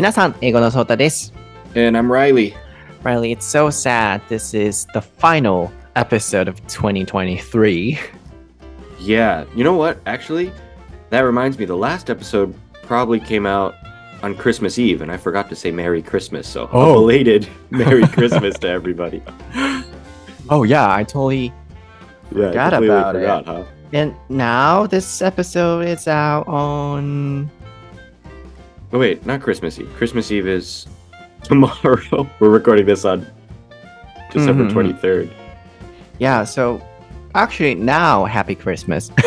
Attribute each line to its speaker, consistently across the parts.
Speaker 1: 皆さん、英語のソータです。
Speaker 2: And I'm Riley.
Speaker 1: Riley, it's so sad. This is the final episode of 2023.
Speaker 2: Yeah, you know what? Actually, that reminds me, the last episode probably came out on Christmas Eve, and I forgot to say Merry Christmas. So, a
Speaker 1: Oh.
Speaker 2: belated Merry Christmas to everybody.
Speaker 1: Oh, yeah, I totally.
Speaker 2: Yeah, I
Speaker 1: Forgot
Speaker 2: completely
Speaker 1: about it.
Speaker 2: forgot, huh?
Speaker 1: And now this episode is out on.
Speaker 2: Oh, wait, not Christmas Eve. Christmas Eve is tomorrow. We're recording this on December
Speaker 1: Mhm.
Speaker 2: 23rd.
Speaker 1: Yeah, so actually, now, happy Christmas.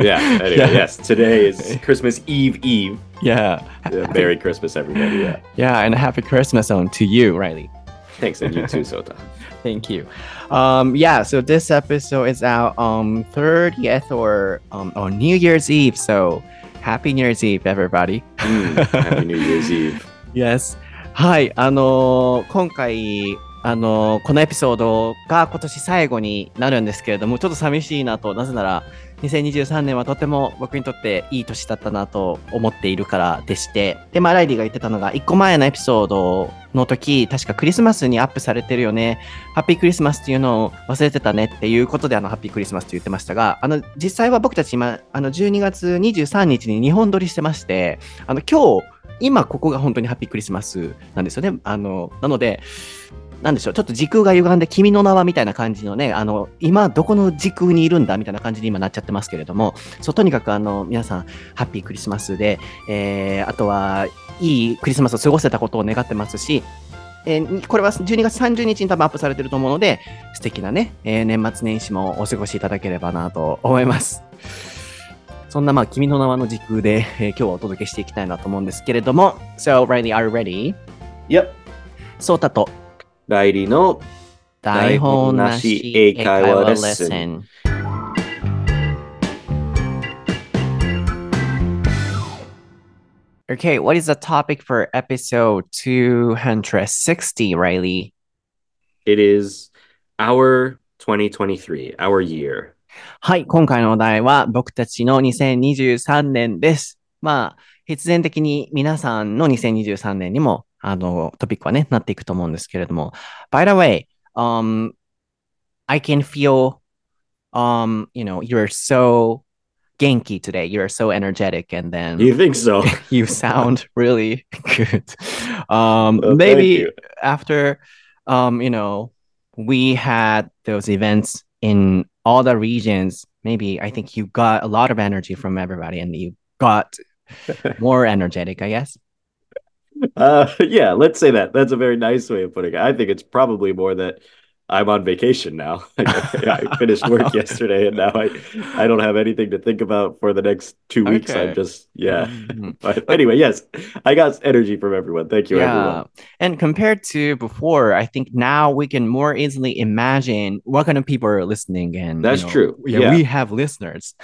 Speaker 2: Yeah, anyway,
Speaker 1: Yeah.
Speaker 2: yes, today is Christmas Eve Eve.
Speaker 1: Yeah.
Speaker 2: Yeah, Merry Christmas, everybody. Yeah.
Speaker 1: Yeah, and a happy Christmas on to you, Riley.
Speaker 2: Thanks, and you too, Sota.
Speaker 1: Thank you. Um, yeah, so this episode is out on 30th or um, on New Year's Eve. So Happy New Year's Eve, everybody!、
Speaker 2: うん、Happy New Year's
Speaker 1: はい、あの、今回、あの、このエピソードが今年最後になるんですけれども、ちょっと寂しいなと、なぜなら、2023年はとても僕にとっていい年だったなと思っているからでして、で、まあ、ライリーが言ってたのが、1個前のエピソードの時、確かクリスマスにアップされてるよね、ハッピークリスマスっていうのを忘れてたねっていうことで、あの、ハッピークリスマスって言ってましたが、あの、実際は僕たち今、あの、12月23日に日本撮りしてまして、あの、今日、今ここが本当にハッピークリスマスなんですよね。あの、なので、なんでしょう、ちょっと時空が歪んで、君の名はみたいな感じのね、あの、今どこの時空にいるんだみたいな感じに今なっちゃってますけれども、そう、とにかくあの、皆さん、ハッピークリスマスで、えー、あとは、いいクリスマスを過ごせたことを願ってますし、えーこれは12月30日に多分アップされてると思うので、素敵なね、えー年末年始もお過ごしいただければなと思います。そんなまあ、君の名はの時空で、えー今日はお届けしていきたいなと思うんですけれども、So, Riley, are you ready?
Speaker 2: Yep.
Speaker 1: ソータと
Speaker 2: ライリーの
Speaker 1: 台本なし英会話レッスン。Okay, what is the topic for episode 260, Riley?
Speaker 2: It is our 2023, our year.
Speaker 1: はい、今回のお題は僕たちの2023年です。まあ、必然的に皆さんの2023年にも、 あの、トピックはね、なっていくと思うんですけれども。By the way, um, I can feel, um, you know, you're so 元気 today. You're so energetic and then
Speaker 2: You think so?
Speaker 1: you sound really good. Um,
Speaker 2: Well, thank
Speaker 1: maybe
Speaker 2: you.
Speaker 1: after, um, you know, we had those events in all the regions. Maybe I think you got a lot of energy from everybody, and you got more energetic. I guess.
Speaker 2: Uh, yeah, let's say that. That's a very nice way of putting it. I think it's probably more that I'm on vacation now. I finished work yesterday, and now I I don't have anything to think about for the next two weeks.
Speaker 1: Okay.
Speaker 2: I'm just yeah.
Speaker 1: Mhm.
Speaker 2: But anyway, yes, I got energy from everyone. Thank you,
Speaker 1: Yeah.
Speaker 2: everyone.
Speaker 1: And compared to before, I think now we can more easily imagine what kind of people are listening. And you
Speaker 2: That's
Speaker 1: know,
Speaker 2: true.
Speaker 1: Yeah,
Speaker 2: Yeah.
Speaker 1: we have listeners.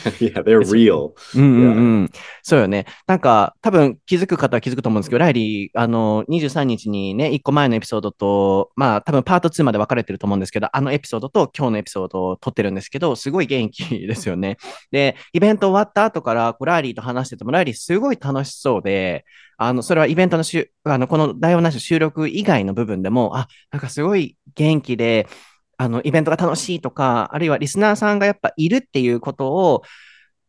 Speaker 2: yeah, they're real.
Speaker 1: うんうんうん。そうよね。なんか、多分気づく方は気づくと思うんですけど、ライリー、あの、23日にね、1個前のエピソードと、まあ、多分パート2まで分かれてると思うんですけど、あのエピソードと今日のエピソードを撮ってるんですけど、すごい元気ですよね。で、イベント終わった後から、こうライリーと話してても、ライリーすごい楽しそうで、あの、それはイベントのしゅ、あの、この台本なし収録以外の部分でも、あ、なんかすごい元気で、あの、イベントが楽しいとか、あるいはリスナーさんがやっぱいるっていうことを、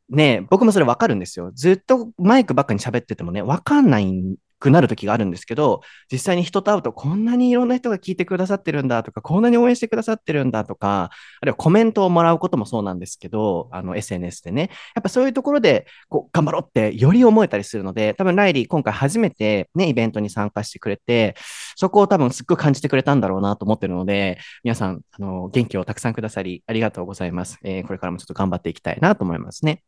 Speaker 1: ね、僕もそれわかるんですよ。ずっとマイクばっかに喋っててもね、わかんないくなる時があるんですけど、実際に人と会うとこんなにいろんな人が聞いてくださってるんだとか、こんなに応援してくださってるんだとか、あるいはコメントをもらうこともそうなんですけど、あの SNS でね、やっぱそういうところでこう頑張ろうってより思えたりするので、多分ライリー今回初めてね、イベントに参加してくれて、そこを多分すっごい感じてくれたんだろうなと思ってるので、皆さん、あの、元気をたくさんくださり、ありがとうございます。えーこれからもちょっと頑張っていきたいなと思いますね。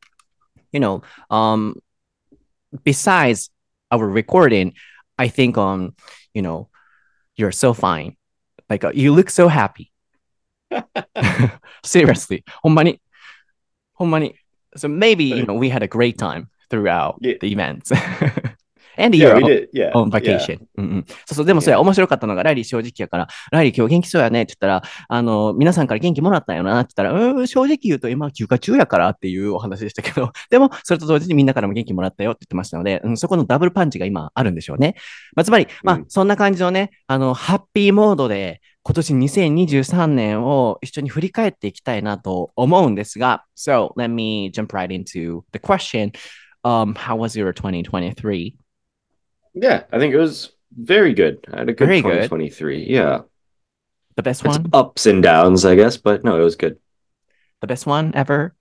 Speaker 1: You know, um, besides our recording, I think um, you know, you're so fine. Like uh, you look so happy. Seriously. Homani. money. So maybe, you know, we had a great time throughout
Speaker 2: yeah.
Speaker 1: the events. And
Speaker 2: Yeah,
Speaker 1: you're
Speaker 2: did. Yeah.
Speaker 1: on
Speaker 2: yeah.
Speaker 1: vacation. うんうん。そうそう、でもそれ
Speaker 2: Yeah.
Speaker 1: 面白かったのが、ライリー正直やから、ライリー今日元気そうやねって言ったら、あの、皆さんから元気もらったんよなって言ったら、うーん、正直言うと今休暇中やからっていうお話でしたけど、でも、それと同時にみんなからも元気もらったよって言ってましたので、うん、そこのダブルパンチが今あるんでしょうね。まあ、つまり、まあ
Speaker 2: うん、
Speaker 1: そんな感じのね、あの、ハッピーモードで、今年2023年を一緒に振り返っていきたいなと思うんですが、So, let me jump right into the question. Um, how was your 2023?
Speaker 2: Yeah, I think it was very good. I had a good
Speaker 1: Very good.
Speaker 2: 2023. Yeah.
Speaker 1: The best
Speaker 2: It's
Speaker 1: one?
Speaker 2: ups and downs, I guess, but no, it was good.
Speaker 1: The best one ever?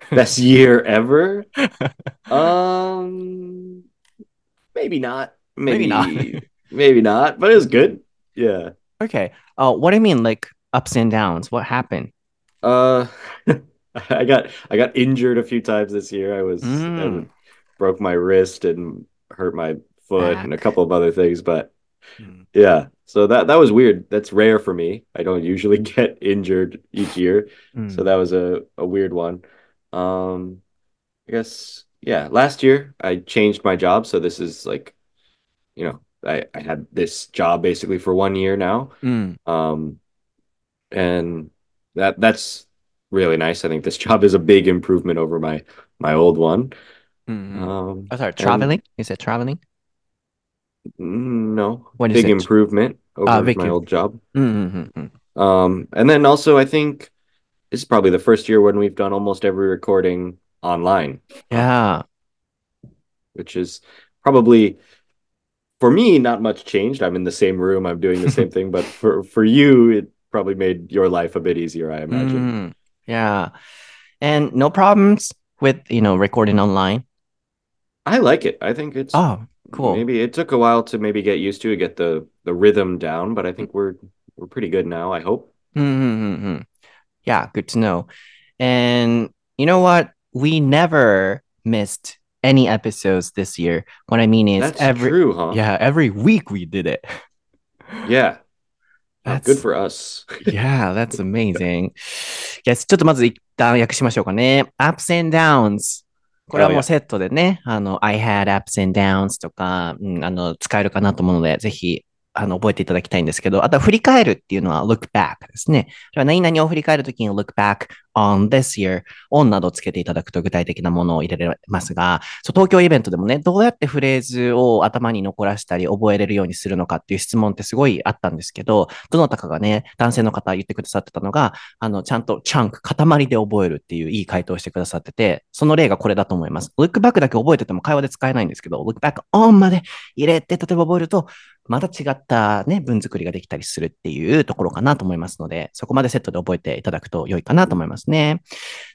Speaker 2: Best year ever? Um, maybe not.
Speaker 1: Maybe
Speaker 2: Maybe,
Speaker 1: not.
Speaker 2: maybe not, but it was good. Yeah.
Speaker 1: Okay. Uh, what do you mean, like ups and downs? What happened?
Speaker 2: Uh, I got I got injured a few times this year. I was
Speaker 1: Mm.
Speaker 2: I broke my wrist and hurt my foot and a couple of other things, but
Speaker 1: Mm.
Speaker 2: yeah. So that that was weird. That's rare for me. I don't usually get injured each year.
Speaker 1: Mm.
Speaker 2: So that was a, a weird one. Um, I guess, yeah, last year I changed my job. So this is like, you know, I, I had this job basically for one year now.
Speaker 1: Mm.
Speaker 2: Um, and that that's really nice. I think this job is a big improvement over my my old one.
Speaker 1: Mm.
Speaker 2: Um,
Speaker 1: Oh, sorry, traveling? is it traveling?
Speaker 2: No,
Speaker 1: What
Speaker 2: big improvement over
Speaker 1: big
Speaker 2: my old job.
Speaker 1: Mm-hmm.
Speaker 2: Um, and then also I think this is probably the first year when we've done almost every recording online.
Speaker 1: Yeah.
Speaker 2: which is probably for me not much changed. I'm in the same room, I'm doing the same thing, but for for you, it probably made your life a bit easier, I imagine.
Speaker 1: Mm. Yeah. And no problems with, you know, recording online.
Speaker 2: I like it. I think it's
Speaker 1: Oh, cool.
Speaker 2: maybe it took a while to maybe get used to get the the rhythm down, but I think we're we're pretty good now, I hope.
Speaker 1: Mm-hmm. Yeah, good to know. And you know what? We never missed any episodes this year. What I mean is
Speaker 2: That's
Speaker 1: every
Speaker 2: true, huh?
Speaker 1: yeah, every week we did it.
Speaker 2: Yeah. Oh,
Speaker 1: That's
Speaker 2: good for us.
Speaker 1: yeah, that's amazing. Yes, ちょっとまず一旦訳しましょうかね。ups and downs。 これは
Speaker 2: Oh,
Speaker 1: もう.セットでね、あの、I had ups and downs とか、うん、あの、使えるかなと思うので、ぜひ、あの、覚えていただきたいんですけど、あとは振り返るっていうのは look back ですね。何々を振り返るときに look back on this year on などつけていただくと具体的なものを入れられますが、そう東京イベントでもね、どうやってフレーズを頭に残らしたり覚えれるようにするのかっていう質問ってすごいあったんですけど、どなたかがね、男性の方言ってくださってたのが、あの、ちゃんとチャンク、塊で覚えるっていういい回答をしてくださってて、その例がこれだと思います。look back だけ覚えてても会話で使えないんですけど、look back on まで入れて、例えば覚えると、また違ったね、文作りができたりするっていうところかなと思いますので、そこまでセットで覚えていただくと良いかなと思いますね。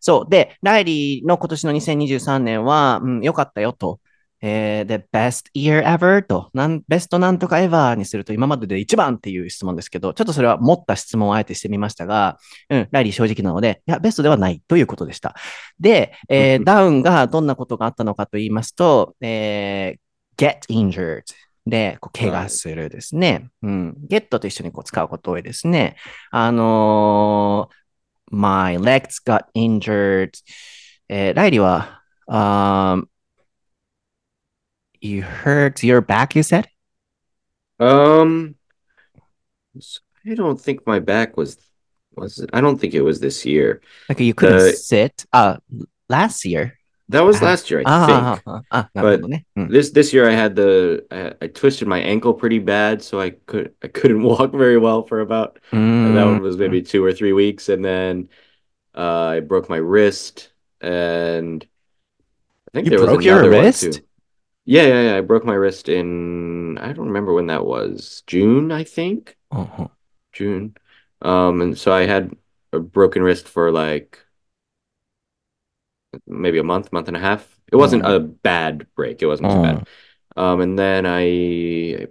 Speaker 1: そう。で、ライリーの今年の2023年は、うん、良かったよと。えー、the best year ever と、なん、ベストなんとか ever にすると今までで一番っていう質問ですけど、ちょっとそれは持った質問をあえてしてみましたが、うん、ライリー正直なので、いや、ベストではないということでした。で、えー、ダウンがどんなことがあったのかと言いますと、えー、get injured で、こう怪我するですね。うん。get と一緒にこう使うこと多いですね。あのー my legs got injured. えーライリーは、um, you hurt your back, you said?
Speaker 2: Um, I don't think my back was was it? I don't think it was this year.
Speaker 1: Like you couldn't
Speaker 2: Uh,
Speaker 1: sit? Uh, last year.
Speaker 2: That was last year, I
Speaker 1: ah,
Speaker 2: think.
Speaker 1: Ah, ah, ah, but eh? hmm.
Speaker 2: this this year, I had the I, I, twisted my ankle pretty bad, so I could I couldn't walk very well for about mm. that one was maybe mm. two or three weeks, and then uh, I broke my wrist, and I think
Speaker 1: you
Speaker 2: there
Speaker 1: broke was
Speaker 2: another your
Speaker 1: wrist.
Speaker 2: Yeah, yeah, yeah. I broke my wrist in I don't remember when that was June, I think.
Speaker 1: Uh-huh.
Speaker 2: June, um, and so I had a broken wrist for like maybe a month, month and a half. It wasn't hmm. a bad break. It wasn't oh. bad. Hmm. Um, and then I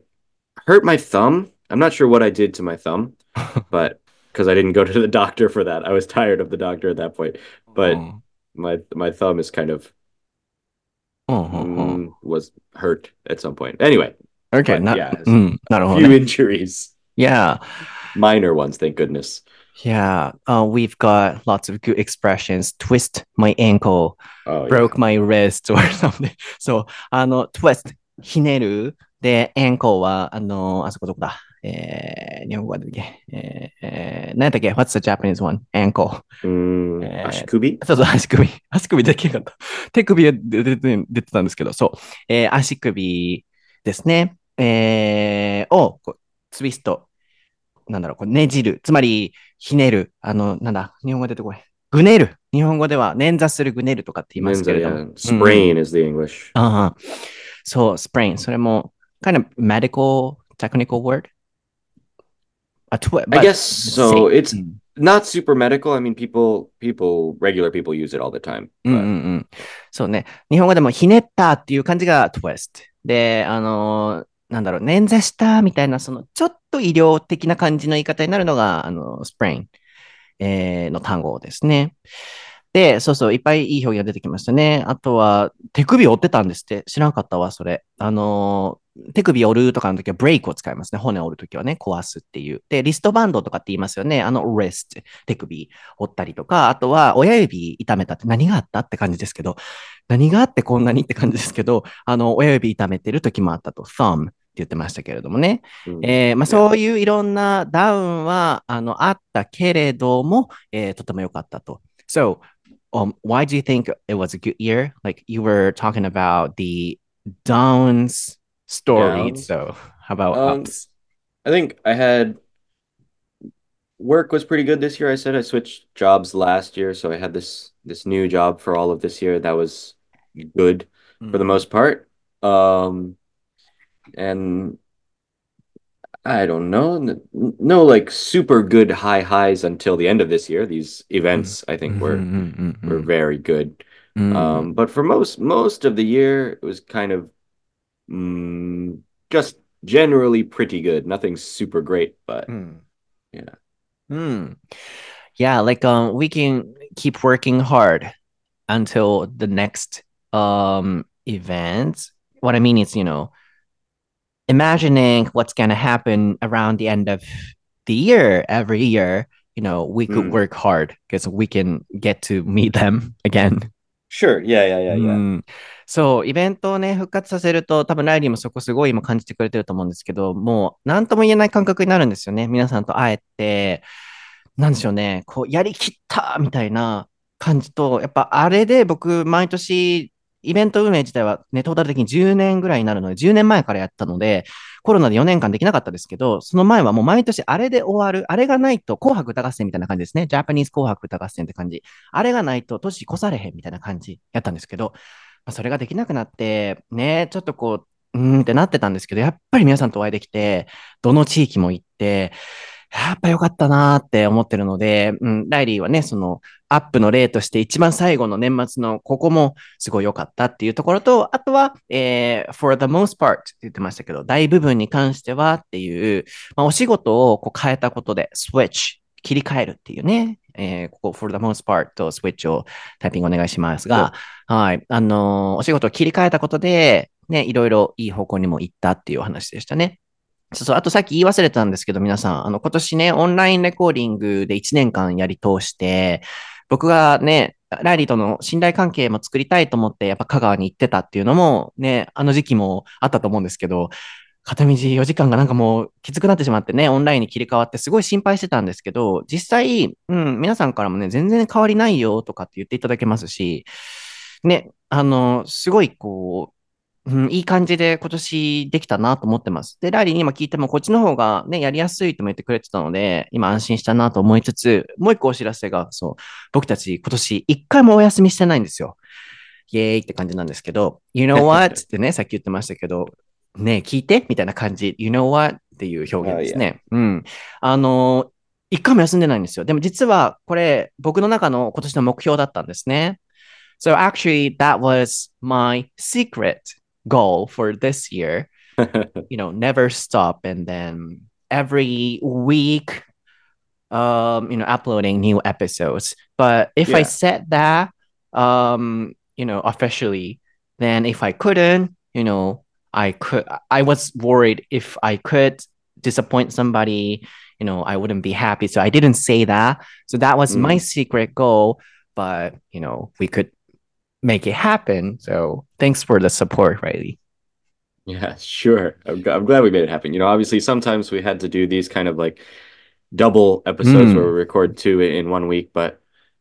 Speaker 2: hurt my thumb. I'm not sure what I did to my thumb, but because I didn't go to the doctor for that, I was tired of the doctor at that point. But
Speaker 1: hmm.
Speaker 2: my my thumb is kind of mm, was hurt at some point. Anyway.
Speaker 1: Okay.
Speaker 2: But,
Speaker 1: not,
Speaker 2: yeah,
Speaker 1: mm, not a
Speaker 2: few injuries.
Speaker 1: Yeah.
Speaker 2: Minor ones, thank goodness.
Speaker 1: Yeah, uh, we've got lots of good expressions. Twist my ankle,
Speaker 2: Oh, yeah.
Speaker 1: broke my wrist or something. そう、あの、twist。ひねる。で、アンコーは、あの、あそこどこだえー、日本語はだっけえー、えー、何だっけ ?What's the Japanese one? アンコー。
Speaker 2: うーん、
Speaker 1: えー
Speaker 2: 足首
Speaker 1: そうそう、足首。足首できなかった。手首は出て出てたんですけど、そう。えー足首ですね。えーをツイスト。なんだろう、こうねじる。つまり、ひねる。あの、なんだ、日本語出てこい。ぐねる。日本語では捻挫するぐねるとかって言いますけれども。
Speaker 2: Yeah. Sprain is the English.
Speaker 1: ああ、そう、sprain。それも、kind of medical, technical word?
Speaker 2: I guess so. It's
Speaker 1: うん
Speaker 2: not super medical. I mean, people, people, regular people use it all the time.
Speaker 1: うんうんうん。そうね。日本語でもひねったっていう感じが twist。で、あのーなんだろう、捻挫したみたいな、その、ちょっと医療的な感じの言い方になるのが、あの、sprain、えーの単語ですね。で、そうそう、いっぱいいい表現が出てきましたね。あとは、手首折ってたんですって。知らなかったわ、それ。あの手首折るとかの時はブレイクを使いますね。骨折る時はね、壊すっていう。で、リストバンドとかって言いますよね。あの、wrist、手首折ったりとか、あとは親指痛めたって何があったって感じですけど、何があってこんなにって感じですけど、あの、親指痛めてる時もあったと、thumb 言ってましたけれどもね。
Speaker 2: Mm.
Speaker 1: えーまあ、そういういろんなダウンは、あの、あったけれども、えーとても良かったと。So, um, why do you think it was a good year? Like you were talking about the downs story.
Speaker 2: Downs?
Speaker 1: So, how about
Speaker 2: Um,
Speaker 1: ups?
Speaker 2: I think I had work was pretty good this year. I said I switched jobs last year, so I had this this new job for all of this year. That was good for the most part. Um, and I don't know, no like super good high highs until the end of this year. These events, I think, were were very good. Um, but for most most of the year, it was kind of mm, just generally pretty good. Nothing super great, but Yeah.
Speaker 1: Hmm. Yeah, like um we can keep working hard until the next um event. What I mean is, you know, imagining what's gonna happen around the end of the year every year, you know, we could
Speaker 2: Mm.
Speaker 1: work hard because we can get to meet them again.
Speaker 2: sure, yeah, yeah, yeah, yeah.
Speaker 1: うんそう、イベントをね、復活させると、多分ライリーもそこすごい今感じてくれてると思うんですけど、もう何とも言えない感覚になるんですよね。皆さんと会えて、なんでしょうね、こう、やりきったみたいな感じと、やっぱあれで僕、毎年、イベント運営自体はね、トータル的に10年ぐらいになるので、10年前からやったので、コロナで4年間できなかったですけど、その前はもう毎年あれで終わる、あれがないと紅白歌合戦みたいな感じですね。ジャパニーズ紅白歌合戦って感じ。あれがないと年越されへんみたいな感じやったんですけど、まあ、それができなくなって、ね、ちょっとこう、うーんってなってたんですけど、やっぱり皆さんとお会いできて、どの地域も行って、やっぱ良かったなーって思ってるので、うん、ライリーはね、そのアップの例として一番最後の年末のここもすごい良かったっていうところと、あとは、えー for the most part って言ってましたけど、大部分に関してはっていう、まあ、お仕事をこう変えたことで、switch、切り替えるっていうね、えーここ for the most part と switch をタイピングお願いしますが、はい。あのーお仕事を切り替えたことで、ね、いろいろいい方向にも行ったっていうお話でしたね。そうそう。あとさっき言い忘れたんですけど、皆さん、あの、今年ね、オンラインレコーディングで1年間やり通して、僕がね、ライリーとの信頼関係も作りたいと思って、やっぱ香川に行ってたっていうのも、ね、あの時期もあったと思うんですけど、片道4時間がなんかもうきつくなってしまってね、オンラインに切り替わってすごい心配してたんですけど、実際、うん、皆さんからもね、全然変わりないよとかって言っていただけますし、ね、あの、すごいこう、うん、いい感じで今年できたなと思ってます。で、ライリーに今聞いてもこっちの方がね、やりやすいとも言ってくれてたので、今安心したなと思いつつ、もう一個お知らせが、そう、僕たち今年一回もお休みしてないんですよ。イエーイって感じなんですけど、You know what? ってね、さっき言ってましたけど、ねえ、聞いて？みたいな感じ。You know what? っていう表現ですね。うん。あの、一回も休んでないんですよ。でも実はこれ僕の中の今年の目標だったんですね。So actually that was my secret goal for this year. You know, never stop and then every week um, you know, uploading new episodes. But if I said that um, you know, officially, then if I couldn't, you know, I could I was worried if I could disappoint somebody, you know, I wouldn't be happy. So I didn't say that. So that was my
Speaker 2: Mm.
Speaker 1: secret goal, but you know, we could make it happen. So thanks for the support, Riley.
Speaker 2: Yeah, sure. I'm, I'm glad we made it happen. You know, obviously sometimes we had to do these kind of like double episodes where we record two in one week, but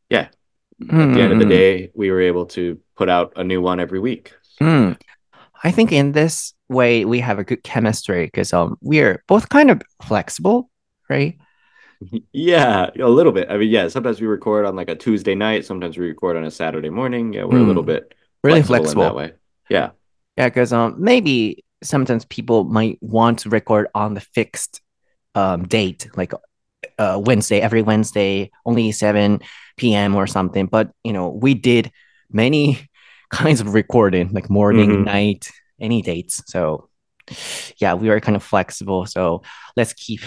Speaker 2: yeah, at the end of the day, we were able to put out a new one every week.
Speaker 1: Mm. I think in this way we have a good chemistry because um we're both kind of flexible, right?
Speaker 2: Yeah, a little bit. I mean, yeah, sometimes we record on like a Tuesday night, sometimes we record on a Saturday morning. Yeah, we're a little
Speaker 1: Mm.
Speaker 2: bit
Speaker 1: Really
Speaker 2: flexible in
Speaker 1: flexible.
Speaker 2: that way. Yeah.
Speaker 1: Yeah, because um maybe sometimes people might want to record on the fixed um date, like uh Wednesday, every Wednesday, only 7 p.m. or something. But you know, we did many kinds of recording, like morning,
Speaker 2: Mhm.
Speaker 1: night, any dates. So yeah, we are kind of flexible. So let's keep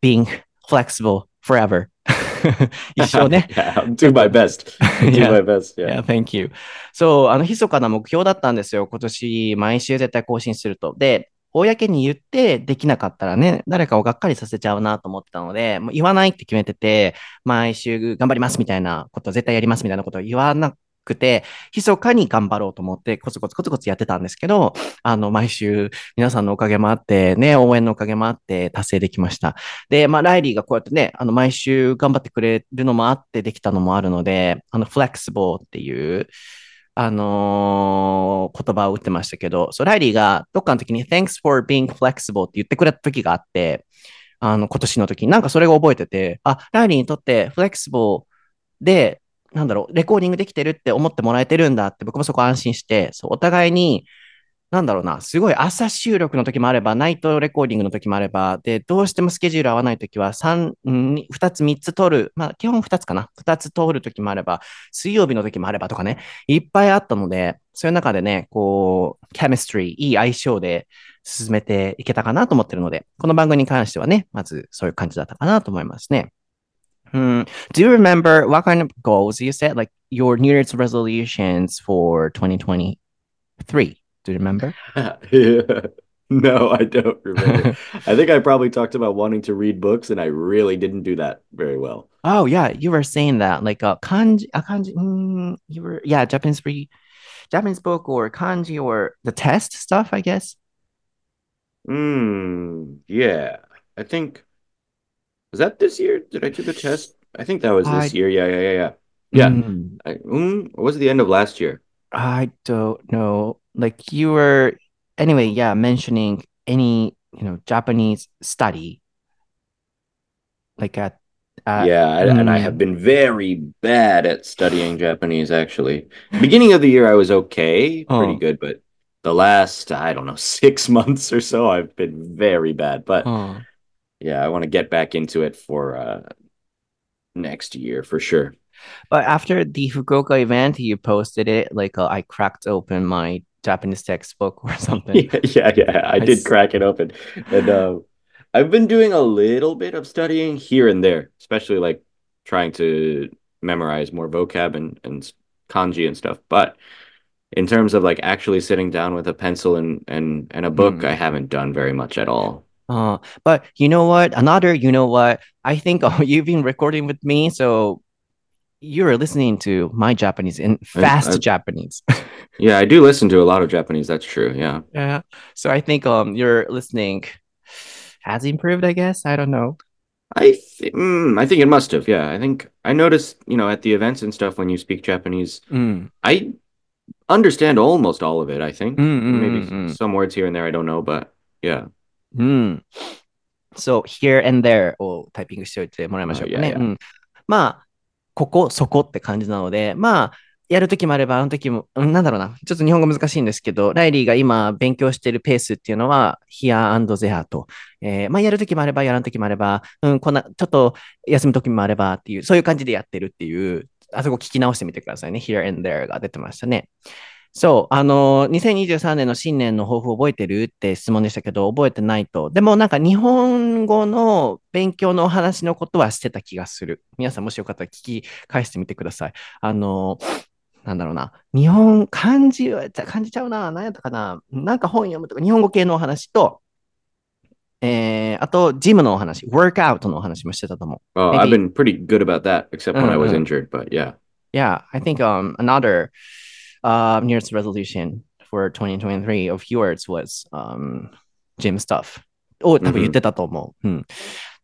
Speaker 1: being flexible forever. 一生ね。
Speaker 2: yeah, do my best. Do
Speaker 1: Yeah.
Speaker 2: my best. Yeah.
Speaker 1: Yeah, thank you. そう、あの、密かな目標だったんですよ。今年、毎週絶対更新すると。で、公に言ってできなかったらね、誰かをがっかりさせちゃうなと思ってたので、もう言わないって決めてて、毎週頑張りますみたいなこと、絶対やりますみたいなことを言わなくて、密かに頑張ろうと思って、コツコツコツコツやってたんですけど、あの、毎週皆さんのおかげもあって、ね、応援のおかげもあって達成できました。で、まあ、ライリーがこうやってね、あの、毎週頑張ってくれるのもあってできたのもあるので、あの、flexible っていう、あのー言葉を打ってましたけど、そう、ライリーがどっかの時に Thanks for being flexible って言ってくれた時があって、あの、今年の時になんかそれが覚えてて、あ、ライリーにとって flexible で、なんだろう、レコーディングできてるって思ってもらえてるんだって僕もそこ安心して、そう、お互いに、なんだろうな、すごい朝収録の時もあれば、ナイトレコーディングの時もあれば、で、どうしてもスケジュール合わない時は、3、2つ、3つ取る、まあ、基本2つかな。2つ取る時もあれば、水曜日の時もあればとかね、いっぱいあったので、そういう中でね、こう、ケミストリー、いい相性で進めていけたかなと思ってるので、この番組に関してはね、まずそういう感じだったかなと思いますね。Hmm. Do you remember what kind of goals you set, like your New Year's resolutions for 2023? Do you remember?
Speaker 2: no, I don't remember. I think I probably talked about wanting to read books, and I really didn't do that very well.
Speaker 1: Oh yeah, you were saying that like a kanji, a kanji. Mm, you were yeah, Japanese free, Japanese book or kanji or the test stuff, I guess.
Speaker 2: Hmm. Yeah. I think was that this year? Did I do the test? I think that was this
Speaker 1: I-
Speaker 2: year. Yeah, yeah, yeah, yeah. Yeah.
Speaker 1: Mm,
Speaker 2: I, mm, or was it the end of last year?
Speaker 1: I don't know. Like you were anyway, yeah, mentioning any you know Japanese study, like at, at
Speaker 2: yeah, I, and I
Speaker 1: mm.
Speaker 2: have been very bad at studying Japanese, actually. Beginning of the year, I was okay, pretty
Speaker 1: Oh.
Speaker 2: good, but the last, I don't know, six months or so, I've been very bad. But
Speaker 1: Oh.
Speaker 2: Yeah, I want to get back into it for uh, next year for sure.
Speaker 1: But after the Fukuoka event, you posted it like uh, I cracked open my Japanese textbook or something.
Speaker 2: Yeah, yeah, yeah. I
Speaker 1: I
Speaker 2: did
Speaker 1: s-
Speaker 2: crack it open. And uh, I've been doing a little bit of studying here and there, especially like trying to memorize more vocab and, and kanji and stuff. But in terms of like actually sitting down with a pencil and and, and a book,
Speaker 1: Mm.
Speaker 2: I haven't done very much at all.
Speaker 1: Uh, but you know what? Another, you know what? I think uh, you've been recording with me, so you're listening to my Japanese in fast
Speaker 2: I-
Speaker 1: Japanese.
Speaker 2: Yeah, I do listen to a lot of Japanese. That's true. Yeah.
Speaker 1: yeah. So I think um your listening has improved, I guess. I don't know.
Speaker 2: I th mm, I think it must have. Yeah. I think I noticed, you know, at the events and stuff when you speak Japanese,
Speaker 1: Mm.
Speaker 2: I understand almost all of it, I think.
Speaker 1: Mm, mm,
Speaker 2: Maybe
Speaker 1: mm, mm.
Speaker 2: some words here and there I don't know, but yeah.
Speaker 1: うん。そう、here and there をタイピングしておいてもらいましょうかね。うん。まあ、ここ、そこって感じなので、まあ、やるときもあれば、あの時も、うんなんだろうな。ちょっと日本語難しいんですけど、ライリーが今勉強しているペースっていうのは、here and there と。えーまあ、やるときもあれば、やらんときもあれば、うん、こんな、ちょっと休むときもあればっていう、そういう感じでやってるっていう、あそこ聞き直してみてくださいね。here and there が出てましたね。そう、あの、2023年の新年の抱負覚えてるって質問でしたけど、覚えてないと。でもなんか日本語の勉強のお話のことはしてた気がする。皆さんもしよかったら聞き返してみてください。あの、なんだろうな。日本、漢字は、漢字ちゃうな。何やったかな。なんか本読むとか、日本語系のお話と、えー、あと、ジムのお話、ワークアウトのお話もしてたと思う。
Speaker 2: Oh, I've been pretty good about that, except when I was
Speaker 1: Uh-huh.
Speaker 2: injured, but yeah.
Speaker 1: Yeah, I think um another uh New Year's resolution for 2023 of yours was、um, gym stuff を多分言ってたと思う。うん。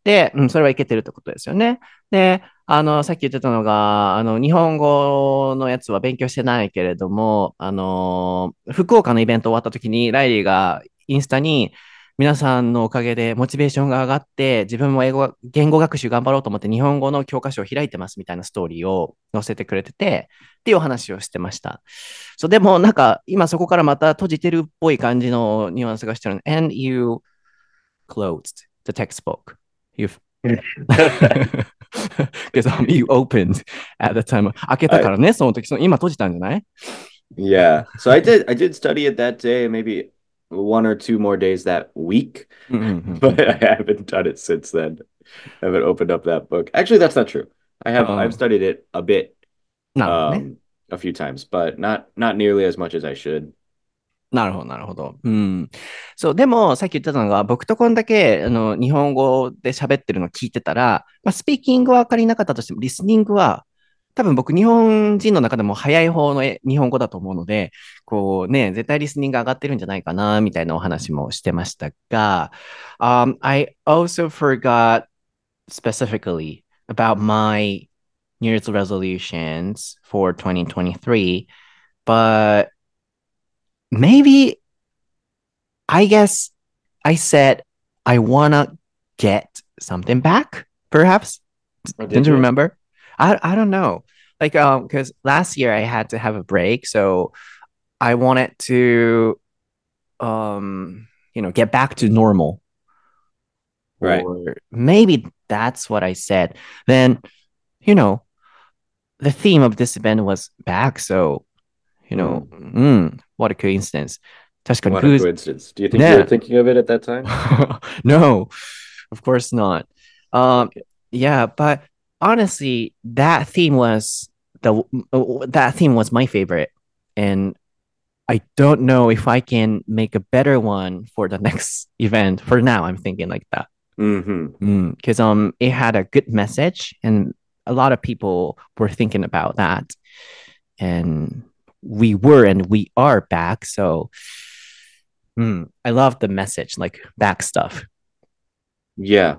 Speaker 1: で、うん、それはいけてるってことですよね。で、あの、さっき言ってたのが、あの、日本語のやつは勉強してないけれども、あの、福岡のイベント終わった時に、ライリーがインスタに、皆さんのおかげでモチベーションが上がって、自分も英語、言語学習頑張ろうと思って日本語の教科書を開いてますみたいなストーリーを載せてくれてて、っていうお話をしてました。そう、でもなんか今そこからまた閉じてるっぽい感じのニュアンスがしてる。And you closed the textbook. You've because um, you opened at the time. 開けたからね、その時、その今閉じたんじゃない
Speaker 2: ？Yeah. So I did I did study it that day, maybe one or two more days that week,
Speaker 1: Mm-hmm.
Speaker 2: but I haven't done it since then. I haven't opened up that book. Actually, that's not true. I have
Speaker 1: Oh.
Speaker 2: I've studied it a bit,
Speaker 1: なるほどね。
Speaker 2: um, a few times, but not not nearly as much as I should.
Speaker 1: なるほど、なるほど。うん。そう、でも、さっき言ってたのが、僕とこんだけ、あの、日本語で喋ってるの聞いてたら、まあ、スピーキングは分かりなかったとしても、リスニングは、 多分僕、日本人の中でも早い方のえ日本語だと思うので、こうね、絶対リスニング上がってるんじゃないかな、みたいなお話もしてましたが、um, I also forgot specifically about my New Year's resolutions for 2023, but maybe I guess I said I wanna get something back, perhaps.
Speaker 2: Did
Speaker 1: Didn't you? remember? I I don't know. Like um because last year I had to have a break, so I wanted to um you know get back to normal.
Speaker 2: Right.
Speaker 1: Or maybe that's what I said. Then, you know, the theme of this event was back, so you know, mm. Mm, what a coincidence. That's
Speaker 2: what a coincidence. Do you think
Speaker 1: yeah.
Speaker 2: you were thinking of it at that time?
Speaker 1: no, of course not. Um, yeah, but honestly, that theme was the that theme was my favorite, and I don't know if I can make a better one for the next event. For now, I'm thinking like that
Speaker 2: Mm-hmm.
Speaker 1: because um it had a good message, and a lot of people were thinking about that, and we were and we are back. So, mm, I love the message, like back stuff.
Speaker 2: Yeah.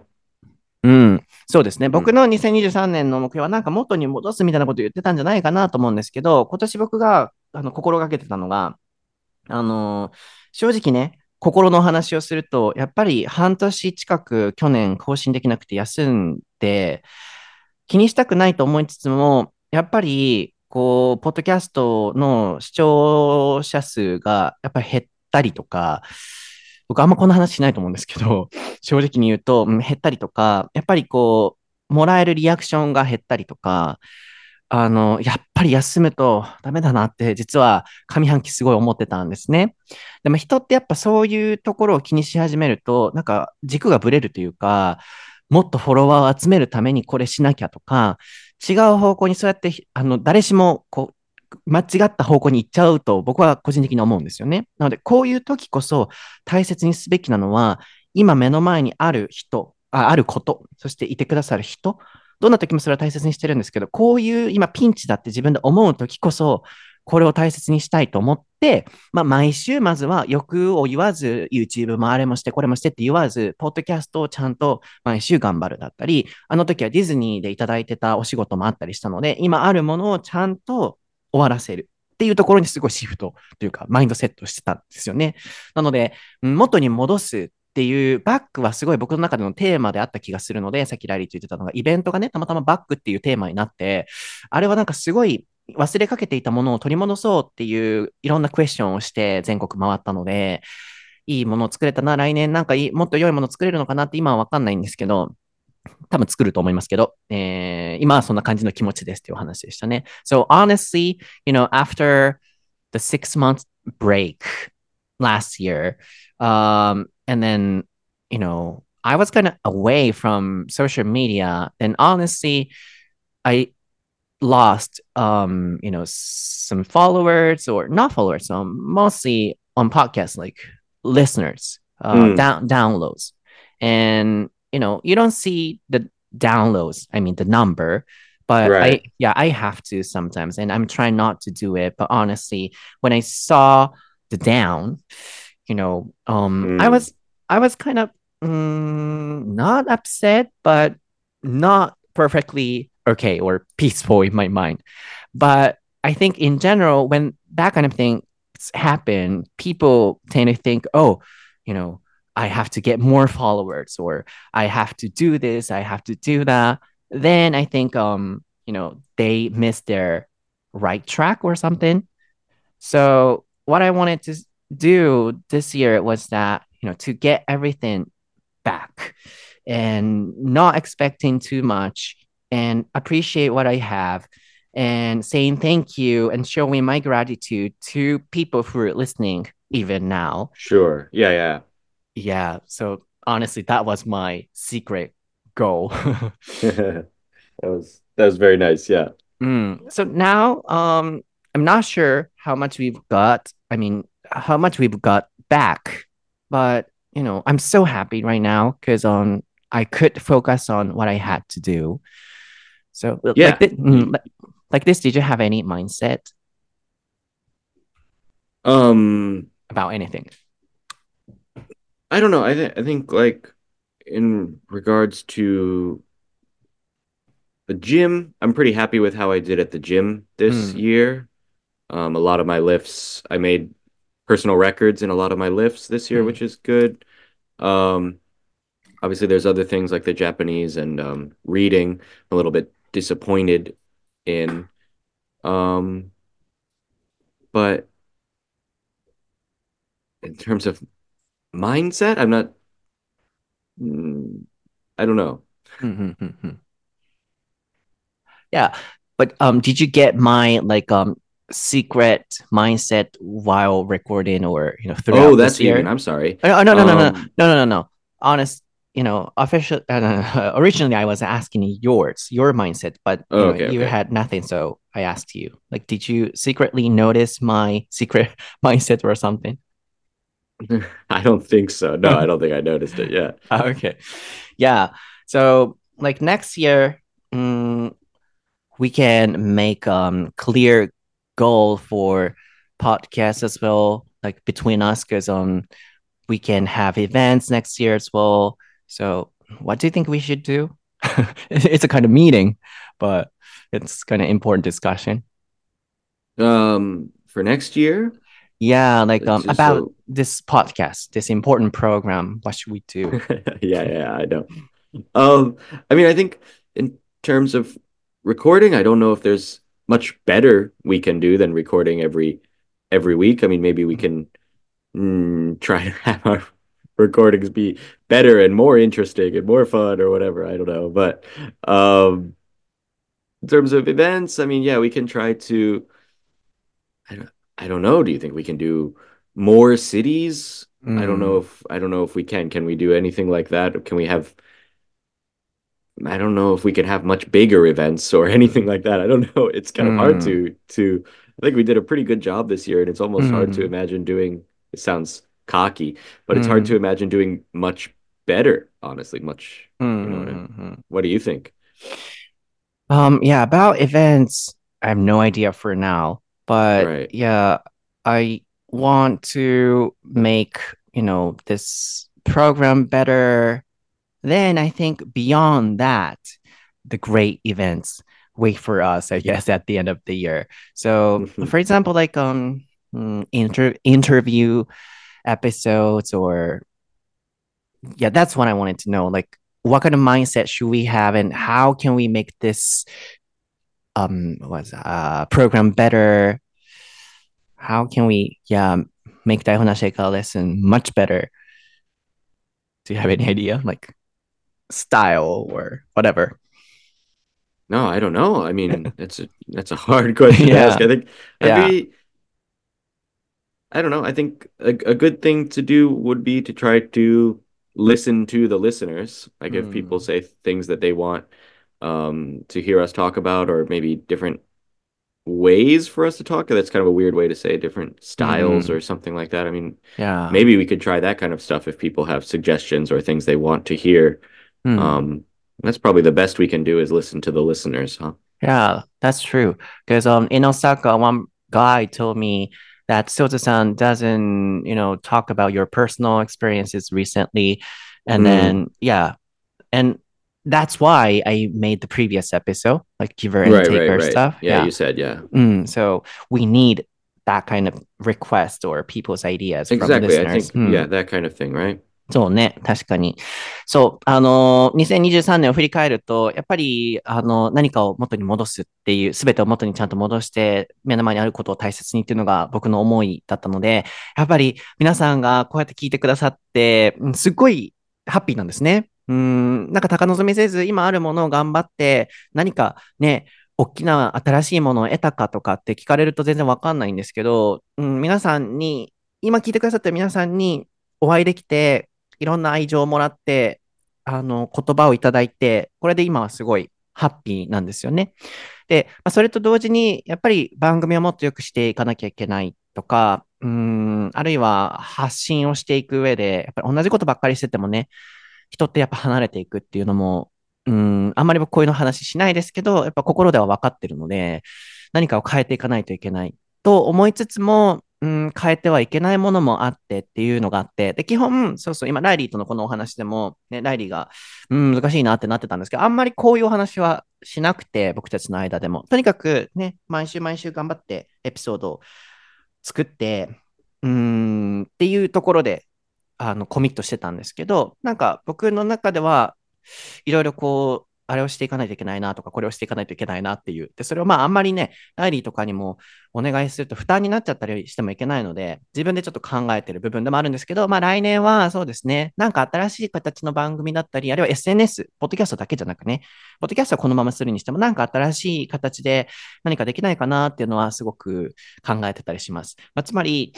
Speaker 1: うん、そうですね。僕の2023年の目標はなんか元に戻すみたいなこと言ってたんじゃないかなと思うんですけど、今年僕があの心がけてたのが、あのー正直ね、心の話をすると、やっぱり半年近く去年更新できなくて休んで、気にしたくないと思いつつも、やっぱり、こう、ポッドキャストの視聴者数がやっぱり減ったりとか、僕あんまこんな話しないと思うんですけど、正直に言うと、うん減ったりとか、やっぱりこう、もらえるリアクションが減ったりとか、あの、やっぱり休むとダメだなって、実は上半期すごい思ってたんですね。でも人ってやっぱそういうところを気にし始めると、なんか軸がぶれるというか、もっとフォロワーを集めるためにこれしなきゃとか、違う方向にそうやって、あの、誰しもこう、間違った方向に行っちゃうと僕は個人的に思うんですよね。なので、こういう時こそ大切にすべきなのは、今目の前にある人、ああること、そしていてくださる人、どんな時もそれは大切にしてるんですけど、こういう今ピンチだって自分で思う時こそ、これを大切にしたいと思って、まあ、毎週まずは欲を言わず、YouTube もあれもして、これもしてって言わず、ポッドキャストをちゃんと毎週頑張るだったり、あの時はディズニーでいただいてたお仕事もあったりしたので、今あるものをちゃんと終わらせる。っていうところにすごいシフトというか、マインドセットしてたんですよね。なので、元に戻すっていうバックはすごい僕の中でのテーマであった気がするので、さっきラリーと言ってたのが、イベントがね、たまたまバックっていうテーマになって、あれはなんかすごい忘れかけていたものを取り戻そうっていういろんなクエスチョンをして全国回ったので、いいものを作れたな、来年なんかいいもっと良いもの作れるのかなって今はわかんないんですけど、多分作ると思いますけど、えー今はそんな感じの気持ちですっていうお話でしたね。So honestly, you know, after the six month break last year, um, and then, you know, I was kind of away from social media, and honestly, I lost, um, you know, some followers or not followers, um, mostly on podcasts, like listeners, uh,
Speaker 2: Mm.
Speaker 1: down downloads, and you know, you don't see the downloads. I mean, the number, but
Speaker 2: Right.
Speaker 1: I, yeah, I have to sometimes, and I'm trying not to do it. But honestly, when I saw the down, you know, um, I
Speaker 2: Mm,
Speaker 1: was I was kind of mm, not upset, but not perfectly okay or peaceful in my mind. But I think in general, when that kind of thing happen, people tend to think, oh, you know, I have to get more followers or I have to do this, I have to do that. Then I think um, you know, they miss their right track or something. So what I wanted to do this year was that, you know, to get everything back and not expecting too much and appreciate what I have and saying thank you and showing my gratitude to people who are listening even now.
Speaker 2: sure. Yeah, yeah.
Speaker 1: Yeah. So honestly, that was my secret goal.
Speaker 2: That was that was very nice. Yeah.
Speaker 1: Mm. So now, um, I'm not sure how much we've got. I mean, how much we've got back, but you know, I'm so happy right now because um, I could focus on what I had to do. So
Speaker 2: Yeah.
Speaker 1: like, mm, like like this, did you have any mindset
Speaker 2: Um,
Speaker 1: about anything?
Speaker 2: I don't know. I think I think like in regards to the gym, I'm pretty happy with how I did at the gym this
Speaker 1: Mm,
Speaker 2: year. Um, a lot of my lifts, I made personal records in a lot of my lifts this year,
Speaker 1: mm,
Speaker 2: which is good. Um, obviously there's other things like the Japanese and um, reading, a little bit disappointed in. Um, but in terms of mindset, I'm not, mm, I don't know.
Speaker 1: mm, mm, mm, mm. Yeah, but um, did you get my like um secret mindset while recording or you know throughout
Speaker 2: Oh,
Speaker 1: that's
Speaker 2: what you I'm sorry.
Speaker 1: Oh, no, no, no, no, no,
Speaker 2: Um,
Speaker 1: no, no, no, no. Honest, you know, official. Uh, originally, I was asking yours, your mindset, but you
Speaker 2: oh,
Speaker 1: know,
Speaker 2: okay,
Speaker 1: you
Speaker 2: okay.
Speaker 1: had nothing, so I asked you. Like, did you secretly notice my secret mindset or something?
Speaker 2: I don't think so. No, I don't think I noticed it yet.
Speaker 1: Okay, yeah. So, like next year, mm, we can make um clear goal for podcast as well, like between us, because um we can have events next year as well. So, what do you think we should do? it's a kind of meeting, but it's kind of important discussion.
Speaker 2: Um, for next year,
Speaker 1: Yeah, like um about
Speaker 2: so
Speaker 1: this podcast, this important program. What should we do?
Speaker 2: yeah, yeah, I know. Um, I mean, I think in terms of recording, I don't know if there's much better we can do than recording every every week. I mean, maybe we can mm, try to have our recordings be better and more interesting and more fun or whatever. I don't know. But um, in terms of events, I mean, yeah, we can try to. I don't, I don't know. Do you think we can do more cities? I don't know
Speaker 1: Mm,
Speaker 2: if I don't know if we can. Can we do anything like that? Can we have I don't know if we could have much bigger events or anything like that. I don't know. It's kind of hard
Speaker 1: mm,
Speaker 2: to to I think we did a pretty good job this year, and it's almost hard to
Speaker 1: mm,
Speaker 2: imagine doing, it sounds cocky, but it's hard to
Speaker 1: mm,
Speaker 2: imagine doing much better, honestly, much,
Speaker 1: mm,
Speaker 2: you know what I,
Speaker 1: mm, mm.
Speaker 2: what do you think?
Speaker 1: Um, yeah, about events, I have no idea for now, but
Speaker 2: Right.
Speaker 1: yeah, I want to make, you know, this program better. Then I think beyond that, the great events wait for us, I guess, at the end of the year. So, for example, like um mm, inter interview episodes or yeah, that's what I wanted to know. Like what kind of mindset should we have and how can we make this um what's uh program better? How can we yeah make Daihona Sheikha lesson much better? Do you have any idea? Like style or whatever.
Speaker 2: No, I don't know. I mean, that's a that's a hard question to ask. I think I'd
Speaker 1: Yeah.
Speaker 2: be I don't know. I think a, a good thing to do would be to try to listen to the listeners. Like if people
Speaker 1: Mm,
Speaker 2: say things that they want um, to hear us talk about, or maybe different ways for us to talk. That's kind of a weird way to say different styles
Speaker 1: mm,
Speaker 2: or something like that. I mean,
Speaker 1: yeah.
Speaker 2: maybe we could try that kind of stuff if people have suggestions or things they want to hear.
Speaker 1: Mm,
Speaker 2: Um, that's probably the best we can do is listen to the listeners, huh?
Speaker 1: yeah, that's true. Because um in Osaka, one guy told me that Soto-san doesn't, you know, talk about your personal experiences recently. And
Speaker 2: Mm.
Speaker 1: then, yeah. And that's why I made the previous episode, like giver and
Speaker 2: Right, right,
Speaker 1: taker
Speaker 2: right.
Speaker 1: stuff.
Speaker 2: Yeah, you said, yeah.
Speaker 1: Mm, so we need that kind of request or people's ideas from
Speaker 2: Exactly. I
Speaker 1: listeners.
Speaker 2: think,
Speaker 1: うん
Speaker 2: yeah, that kind of thing, right?
Speaker 1: そうね、確かに。そう、あのー、2023年を振り返ると、やっぱり、あの、何かを元に戻すっていう、すべてを元にちゃんと戻して、目の前にあることを大切にっていうのが僕の思いだったので、やっぱり皆さんがこうやって聞いてくださって、うんすっごいハッピーなんですね。うん、なんか高望みせず、今あるものを頑張って、何かね、大きな新しいものを得たかとかって聞かれると全然わかんないんですけど、うん、皆さんに、今聞いてくださってる皆さんにお会いできて、いろんな愛情をもらって、あの、言葉をいただいて、これで今はすごいハッピーなんですよね。で、まあ、それと同時に、やっぱり番組をもっと良くしていかなきゃいけないとか、うん、あるいは発信をしていく上で、やっぱり同じことばっかりしててもね、人ってやっぱ離れていくっていうのも、うん、あんまり僕こういうの話しないですけど、やっぱ心では分かってるので、何かを変えていかないといけないと思いつつも、うん、変えてはいけないものもあってっていうのがあって、で、基本、そうそう、今、ライリーとのこのお話でも、ね、ライリーが、うん、難しいなってなってたんですけど、あんまりこういうお話はしなくて、僕たちの間でも。とにかくね、毎週毎週頑張ってエピソードを作って、うん、っていうところで、あの、コミットしてたんですけど、なんか僕の中では、いろいろこう、あれをしていかないといけないなとか、これをしていかないといけないなっていう。で、それをまああんまりね、ライリーとかにもお願いすると負担になっちゃったりしてもいけないので、自分でちょっと考えてる部分でもあるんですけど、まあ来年はそうですね、なんか新しい形の番組だったり、あるいは SNS、ポッドキャストだけじゃなくね、ポッドキャストはこのままするにしても、なんか新しい形で何かできないかなっていうのはすごく考えてたりします。まあ、つまり、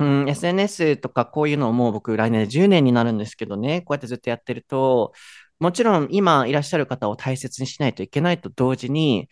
Speaker 1: うん、SNS とかこういうのをもう僕来年で10年になるんですけどね、こうやってずっとやってると、もちろん今いらっしゃる方を大切にしないといけないと同時に、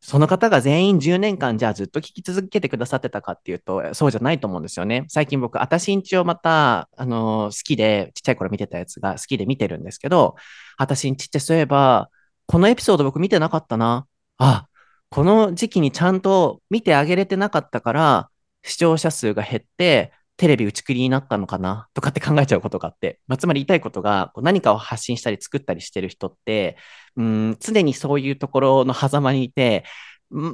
Speaker 1: その方が全員10年間じゃあずっと聞き続けてくださってたかっていうと、そうじゃないと思うんですよね。最近僕、あたしんちをまた、あの好きで、ちっちゃい頃見てたやつが好きで見てるんですけど、あたしんちってそういえば、このエピソード僕見てなかったな。あ、この時期にちゃんと見てあげれてなかったから、視聴者数が減って、テレビ打ち切りになったのかなとかって考えちゃうことがあって、まあ、つまり言いたいことが、何かを発信したり作ったりしてる人って、うん、常にそういうところの狭間にいて、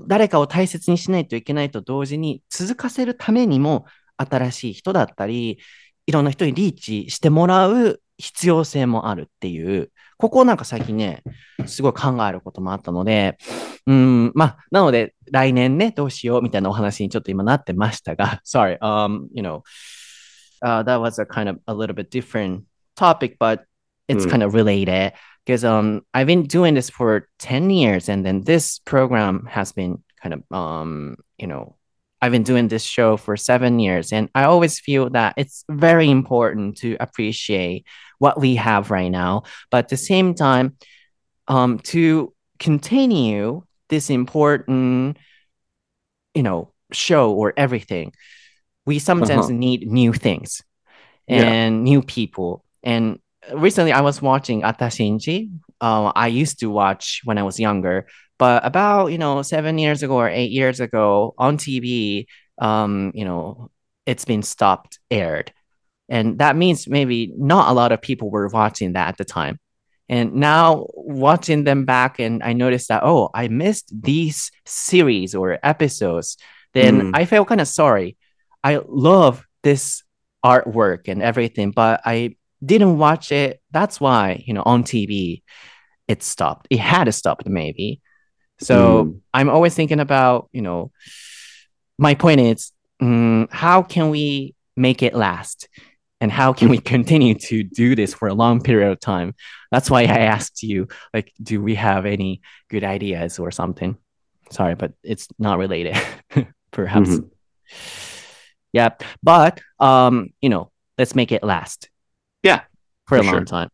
Speaker 1: 誰かを大切にしないといけないと同時に、続かせるためにも、新しい人だったり、いろんな人にリーチしてもらう必要性もあるっていう、ここをなんか最近ね、すごい考えることもあったので、うん、まあ、なので、来年ね、どうしようみたいなお話にちょっと今なってましたが、sorry, um, you know, uh, that was a kind of a little bit different topic, but it's
Speaker 2: Mm.
Speaker 1: kind of related because um, I've been doing this for 10 years and then this program has been kind of, um, you know, I've been doing this show for seven years, and I always feel that it's very important to appreciate what we have right now. But at the same time, um, to continue this important, you know, show or everything, we sometimes
Speaker 2: Uh-huh.
Speaker 1: need new things
Speaker 2: Yeah.
Speaker 1: and new people. And recently, I was watching Atashinji. Uh, I used to watch when I was younger, but about you know seven years ago or eight years ago on TV, um, you know, it's been stopped aired, and that means maybe not a lot of people were watching that at the time. And now watching them back, and I noticed that oh, I missed these series or episodes. Then
Speaker 2: Mm.
Speaker 1: I felt kind of sorry. I love this artwork and everything, but I didn't watch it. That's why, you know, on TV, it stopped. It had stopped maybe. So
Speaker 2: Mm.
Speaker 1: I'm always thinking about, you know, my point is, mm, how can we make it last? And how can we continue to do this for a long period of time? That's why I asked you, like, do we have any good ideas or something? Sorry, but it's not related, perhaps.
Speaker 2: Mhm.
Speaker 1: Yeah, but um, you know, let's make it last.
Speaker 2: Yeah,
Speaker 1: for a
Speaker 2: for
Speaker 1: long time.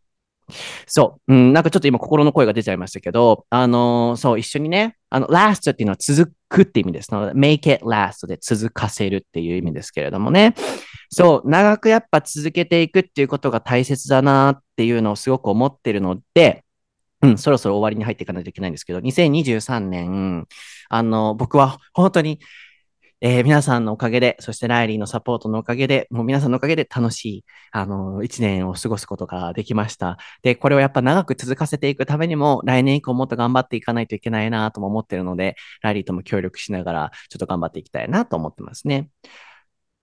Speaker 1: そう、うん、なんかちょっと今心の声が出ちゃいましたけど、あのーそう、一緒にね、あの、last っていうのは続くって意味です。ので、make it last で続かせるっていう意味ですけれどもね。そう、長くやっぱ続けていくっていうことが大切だなっていうのをすごく思ってるので、うん、そろそろ終わりに入っていかないといけないんですけど、2023年、あの、僕は本当にえー皆さんのおかげで、そしてライリーのサポートのおかげで、もう皆さんのおかげで楽しい、あの、一年を過ごすことができました。で、これをやっぱ長く続かせていくためにも、来年以降もっと頑張っていかないといけないなとも思ってるので、ライリーとも協力しながら、ちょっと頑張っていきたいなと思ってますね。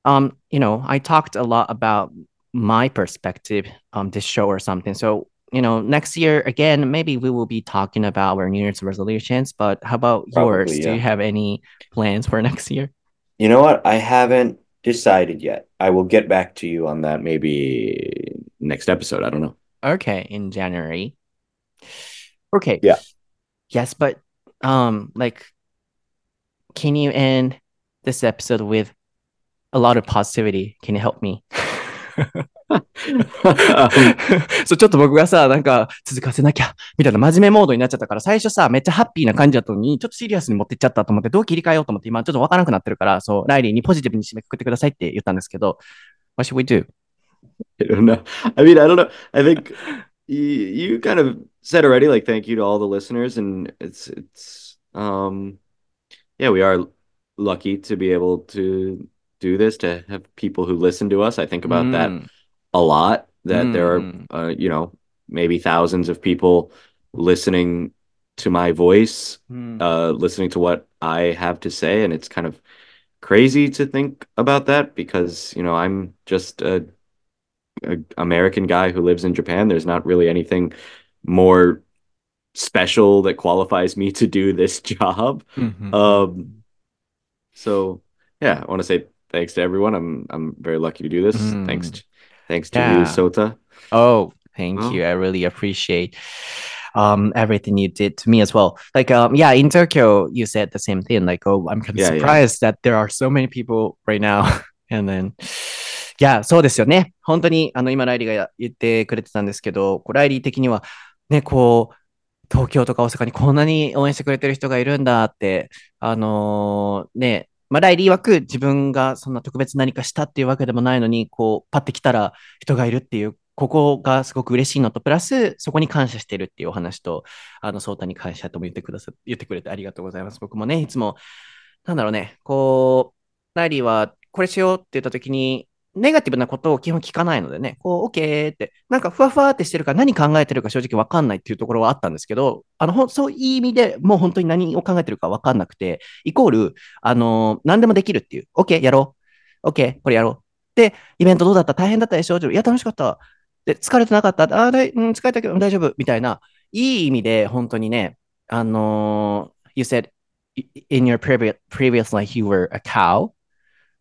Speaker 1: Um, you know, I talked a lot about my perspective on this show or something. So, you know, next year again, maybe we will be talking about our New Year's resolutions. But how about yours?
Speaker 2: Probably,
Speaker 1: Do you
Speaker 2: yeah.
Speaker 1: have any plans for next year?
Speaker 2: You know what? I haven't decided yet. I will get back to you on that maybe next episode. I don't know.
Speaker 1: Okay, in January. Okay.
Speaker 2: Yeah.
Speaker 1: Yes, but um, like, can you end this episode with a lot of positivity? Can you help me? そう、ちょっと僕がさ、なんか続かせなきゃ、みたいな真面目モードになっちゃったから、最初さ、めっちゃハッピーな感じだったのに、ちょっとシリアスに持ってっちゃったと思って、どう切り替えようと思って、今ちょっとわからなくなってるから、そう、ライリーにポジティブに締めくくってくださいって言ったんですけど、What should we do?
Speaker 2: I don't know. I mean, I don't know. I think you, kind of said already, like, thank you to all the listeners, and it's it's um yeah, we are lucky to be able to do this, to have people who listen to us. I think about that
Speaker 1: うん。
Speaker 2: a lot that mm. there are,
Speaker 1: mm.
Speaker 2: uh, you know, maybe thousands of people listening to my voice,
Speaker 1: mm.
Speaker 2: uh, listening to what I have to say. And it's kind of crazy to think about that because, you know, I'm just a, a American guy who lives in Japan. There's not really anything more special that qualifies me to do this job.
Speaker 1: Mm-hmm.
Speaker 2: Um, so yeah, I want to say thanks to everyone. I'm I'm very lucky to do this.
Speaker 1: Mm.
Speaker 2: Thanks hmm. Thanks to
Speaker 1: Yeah.
Speaker 2: you, Sota.
Speaker 1: Oh, thank
Speaker 2: Oh.
Speaker 1: you. I really appreciate um everything you did to me as well. Like um yeah, in Tokyo you said the same thing. Like, oh, I'm kind of
Speaker 2: Yeah, yeah.
Speaker 1: surprised that there are so many people right now. And then yeah, そうですよね。本当にあの今ライリーが言ってくれてたんですけど、こうライリー的にはね、こう東京とか大阪にこんなに応援してくれてる人がいるんだって、あのーね、まあ、ライリー枠自分がそんな特別何かしたっていうわけでもないのに、こう、パッて来たら人がいるっていう、ここがすごく嬉しいのと、プラス、そこに感謝してるっていうお話と、あの、ソータに感謝とも言ってくださ、言ってくれてありがとうございます。僕もね、いつも、なんだろうね、こう、ライリーはこれしようって言った時に、ネガティブなことを基本聞かないのでね、こう、OK って、なんかふわふわってしてるから何考えてるか正直わかんないっていうところはあったんですけど、あの、そういう意味でもう本当に何を考えてるかわかんなくて、イコール、あの何でもできるっていう。OK、やろう。OK、これやろう。で、イベントどうだった？大変だったでしょ？ういや、楽しかった。で、疲れてなかった？あーだい、うん、疲れたけど大丈夫。みたいな、いい意味で本当にね、あの you said in your previous life you were a cow.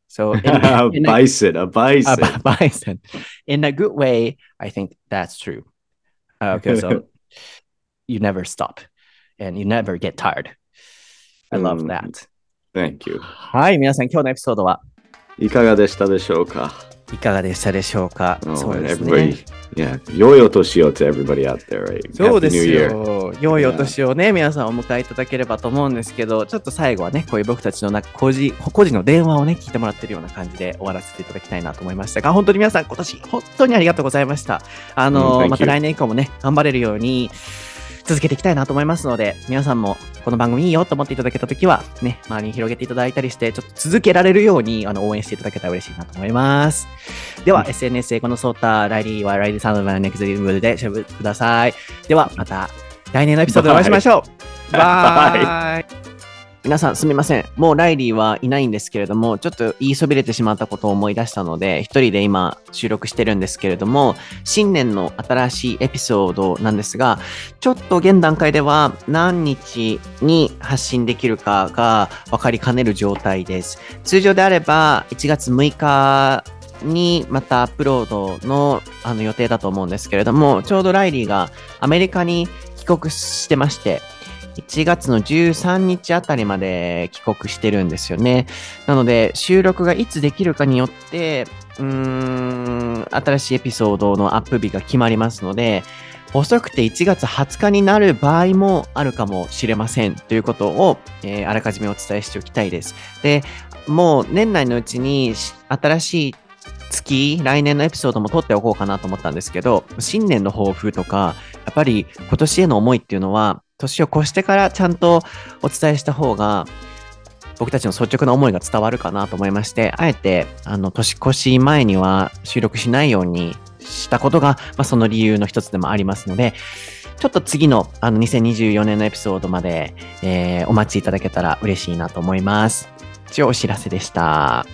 Speaker 1: So, in,
Speaker 2: a
Speaker 1: in a-
Speaker 2: bison, a
Speaker 1: a
Speaker 2: bison.
Speaker 1: bi- bison. In a good way, I think that's true. Uh, okay, so you never stop and you never get tired. I love
Speaker 2: Mm.
Speaker 1: that.
Speaker 2: Thank you.
Speaker 1: はい、皆さん、今日のエピソードはい
Speaker 2: かがでしたでしょうか?
Speaker 1: いかがでしたでしょうか
Speaker 2: ？Oh,
Speaker 1: そうですね
Speaker 2: yeah, 良いお年を to everybody out there, right?
Speaker 1: そうです.よ。良いお年をね、皆さんお迎えいただければと思うんですけど、ちょっと最後はね、こういう僕たちのなんか個人、個人の電話をね、聞いてもらってるような感じで終わらせていただきたいなと思いましたが、本当に皆さん今年本当にありがとうございました。あの、
Speaker 2: うん thank
Speaker 1: また来年以降もね、頑張れるように続けていきたいなと思いますので、皆さんもこの番組いいよと思っていただけたときは、ね、周りに広げていただいたりして、ちょっと続けられるようにあの応援していただけたら嬉しいなと思います。では、SNS 英語のソータ、ライリーはライリーサンドマンネクズリングで喋ってください。では、また来年のエピソードでお会いしましょう。バイ皆さんすみません。もうライリーはいないんですけれども、ちょっと言いそびれてしまったことを思い出したので、一人で今収録してるんですけれども、新年の新しいエピソードなんですが、ちょっと現段階では何日に発信できるかが分かりかねる状態です。通常であれば1月6日にまたアップロードのあの予定だと思うんですけれども、ちょうどライリーがアメリカに帰国してまして、1月の13日あたりまで帰国してるんですよね。なので、収録がいつできるかによって、うーん、新しいエピソードのアップ日が決まりますので、遅くて1月20日になる場合もあるかもしれませんということを、えーあらかじめお伝えしておきたいです。で、もう年内のうちに新しい月、来年のエピソードも撮っておこうかなと思ったんですけど、新年の抱負とか、やっぱり今年への思いっていうのは、年を越してからちゃんとお伝えした方が、僕たちの率直な思いが伝わるかなと思いまして、あえて、あの、年越し前には収録しないようにしたことが、まあ、その理由の一つでもありますので、ちょっと次の、あの、2024年のエピソードまで、えーお待ちいただけたら嬉しいなと思います。一応お知らせでした。